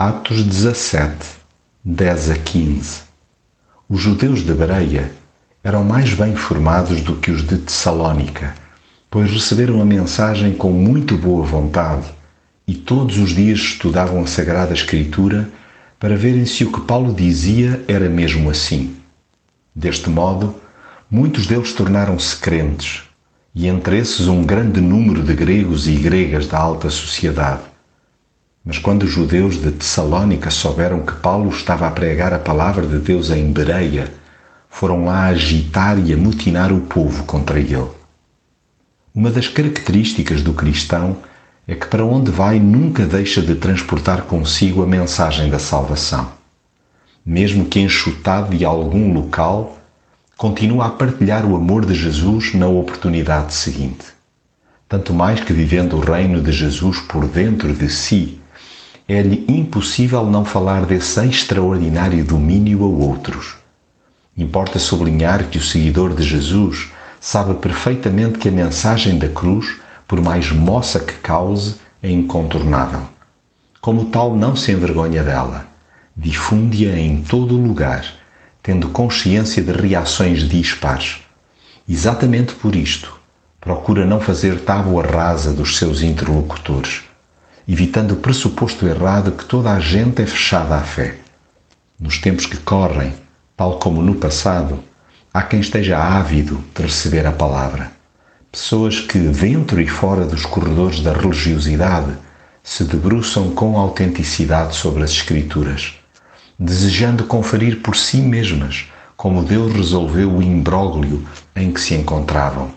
Atos 17, 10 a 15. Os judeus de Bereia eram mais bem formados do que os de Tessalónica, pois receberam a mensagem com muito boa vontade e todos os dias estudavam a Sagrada Escritura para verem se o que Paulo dizia era mesmo assim. Deste modo, muitos deles tornaram-se crentes, e entre esses um grande número de gregos e gregas da alta sociedade. Mas quando os judeus de Tessalónica souberam que Paulo estava a pregar a palavra de Deus em Bereia, foram lá agitar e amutinar o povo contra ele. Uma das características do cristão é que para onde vai nunca deixa de transportar consigo a mensagem da salvação. Mesmo que enxutado de algum local, continua a partilhar o amor de Jesus na oportunidade seguinte. Tanto mais que vivendo o reino de Jesus por dentro de si, é-lhe impossível não falar desse extraordinário domínio a outros. Importa sublinhar que o seguidor de Jesus sabe perfeitamente que a mensagem da cruz, por mais moça que cause, é incontornável. Como tal, não se envergonha dela. Difunde-a em todo lugar tendo consciência de reações dispares. Exatamente por isto, procura não fazer tábua rasa dos seus interlocutores, evitando o pressuposto errado que toda a gente é fechada à fé. Nos tempos que correm, tal como no passado, há quem esteja ávido de receber a palavra. Pessoas que, dentro e fora dos corredores da religiosidade, se debruçam com autenticidade sobre as Escrituras desejando conferir por si mesmas como Deus resolveu o imbróglio em que se encontravam.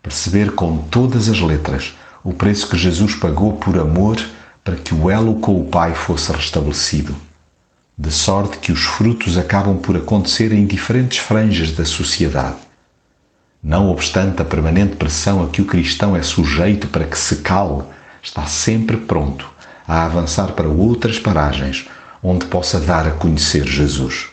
Perceber com todas as letras o preço que Jesus pagou por amor para que o elo com o Pai fosse restabelecido. De sorte que os frutos acabam por acontecer em diferentes franjas da sociedade. Não obstante a permanente pressão a que o cristão é sujeito para que se cale, está sempre pronto a avançar para outras paragens onde possa dar a conhecer Jesus.